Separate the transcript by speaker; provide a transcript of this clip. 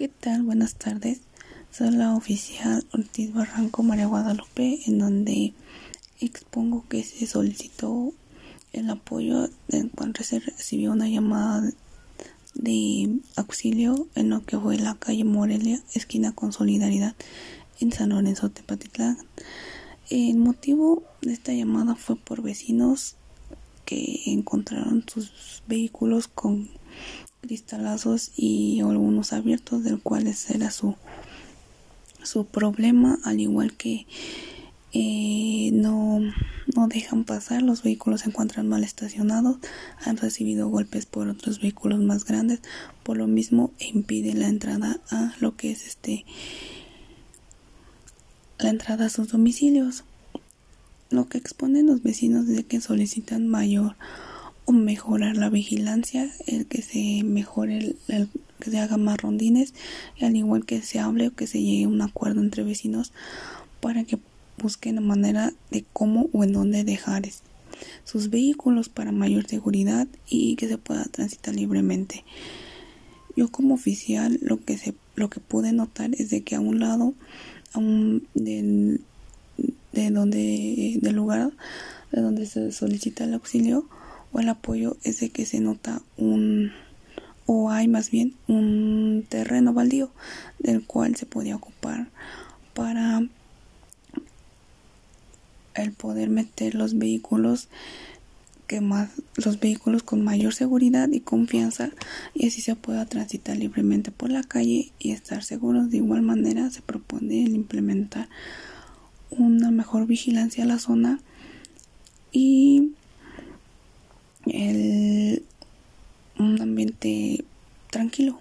Speaker 1: ¿Qué tal? Buenas tardes. Soy la oficial Ortiz Barranco María Guadalupe, en donde expongo que se solicitó el apoyo en cuanto se recibió una llamada de auxilio en lo que fue la calle Morelia, esquina con Solidaridad, en San Lorenzo Tepatitlán. El motivo de esta llamada fue por vecinos que encontraron sus vehículos con cristalazos y algunos abiertos del cual era su su problema al igual que eh, no, no dejan pasar los vehículos se encuentran mal estacionados han recibido golpes por otros vehículos más grandes por lo mismo impide la entrada a lo que es este la entrada a sus domicilios lo que exponen los vecinos de que solicitan mayor mejorar la vigilancia, el que se mejore, el, que se haga más rondines, y al igual que se hable o que se llegue a un acuerdo entre vecinos para que busquen la manera de cómo o en dónde dejar sus vehículos para mayor seguridad y que se pueda transitar libremente. Yo como oficial lo que se lo que pude notar es de que a un lado a un del de donde del lugar de donde se solicita el auxilio o el apoyo es de que se nota un o hay más bien un terreno baldío del cual se podía ocupar para el poder meter los vehículos que más los vehículos con mayor seguridad y confianza y así se pueda transitar libremente por la calle y estar seguros. De igual manera se propone el implementar una mejor vigilancia a la zona y tranquilo.